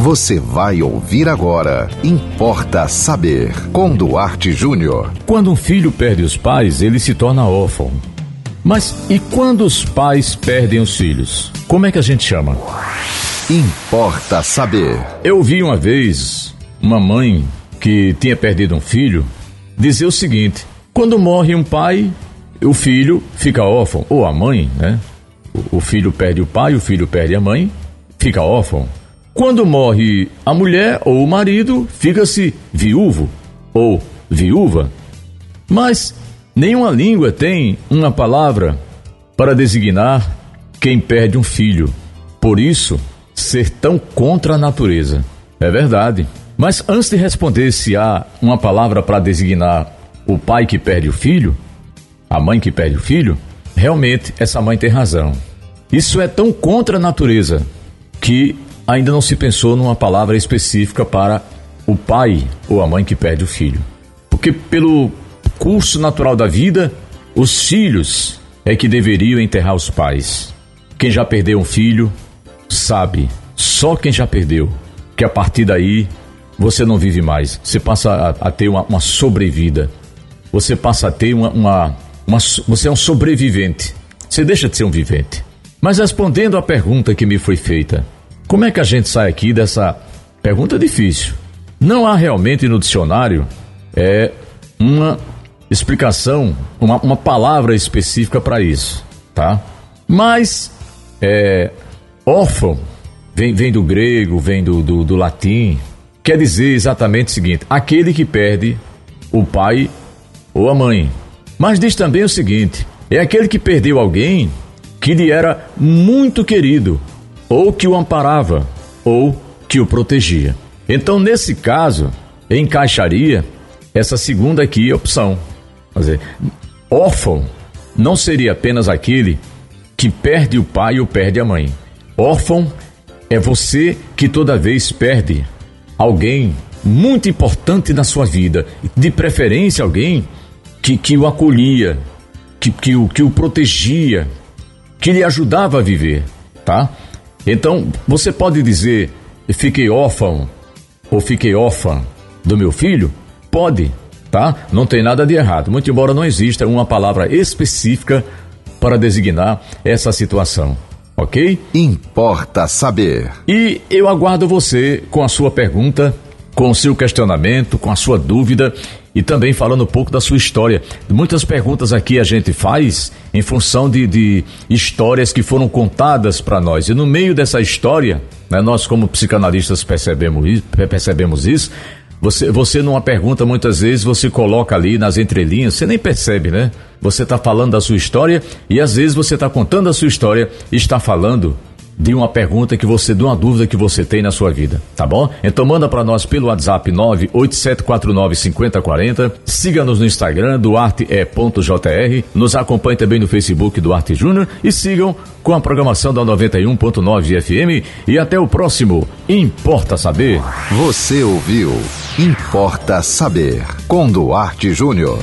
Você vai ouvir agora. Importa saber. Com Duarte Júnior. Quando um filho perde os pais, ele se torna órfão. Mas e quando os pais perdem os filhos? Como é que a gente chama? Importa saber. Eu vi uma vez uma mãe que tinha perdido um filho dizer o seguinte: quando morre um pai, o filho fica órfão, ou a mãe, né? O filho perde o pai, o filho perde a mãe, fica órfão. Quando morre a mulher ou o marido, fica-se viúvo ou viúva. Mas nenhuma língua tem uma palavra para designar quem perde um filho. Por isso, ser tão contra a natureza. É verdade. Mas antes de responder se há uma palavra para designar o pai que perde o filho, a mãe que perde o filho, realmente essa mãe tem razão. Isso é tão contra a natureza que ainda não se pensou numa palavra específica para o pai ou a mãe que perde o filho. Porque pelo curso natural da vida, os filhos é que deveriam enterrar os pais. Quem já perdeu um filho sabe, só quem já perdeu, que a partir daí você não vive mais. Você passa a, a ter uma, uma, sobrevida. Você passa a ter uma, uma, uma. Você é um sobrevivente. Você deixa de ser um vivente. Mas respondendo à pergunta que me foi feita, como é que a gente sai aqui dessa pergunta difícil? Não há realmente no dicionário é, uma explicação, uma, uma palavra específica para isso, tá? Mas é, órfão vem, vem do grego, vem do, do, do latim, quer dizer exatamente o seguinte: aquele que perde o pai ou a mãe. Mas diz também o seguinte: é aquele que perdeu alguém que lhe era muito querido ou que o amparava, ou que o protegia. Então, nesse caso, encaixaria essa segunda aqui opção. Quer dizer, órfão não seria apenas aquele que perde o pai ou perde a mãe. Órfão é você que toda vez perde alguém muito importante na sua vida, de preferência alguém que, que o acolhia, que, que, o, que o protegia, que lhe ajudava a viver, tá? Então, você pode dizer, fiquei órfão ou fiquei órfã do meu filho? Pode, tá? Não tem nada de errado, muito embora não exista uma palavra específica para designar essa situação, ok? Importa saber. E eu aguardo você com a sua pergunta, com o seu questionamento, com a sua dúvida e também falando um pouco da sua história. Muitas perguntas aqui a gente faz em função de, de histórias que foram contadas para nós. E no meio dessa história, né, nós como psicanalistas percebemos, percebemos isso. Você, você numa pergunta, muitas vezes, você coloca ali nas entrelinhas, você nem percebe, né? Você está falando da sua história e às vezes você está contando a sua história e está falando de uma pergunta que você, de uma dúvida que você tem na sua vida, tá bom? Então manda para nós pelo WhatsApp 987495040, siga-nos no Instagram duarte.jr, nos acompanhe também no Facebook Duarte Júnior e sigam com a programação da 91.9 FM e até o próximo Importa Saber. Você ouviu Importa Saber com Duarte Júnior.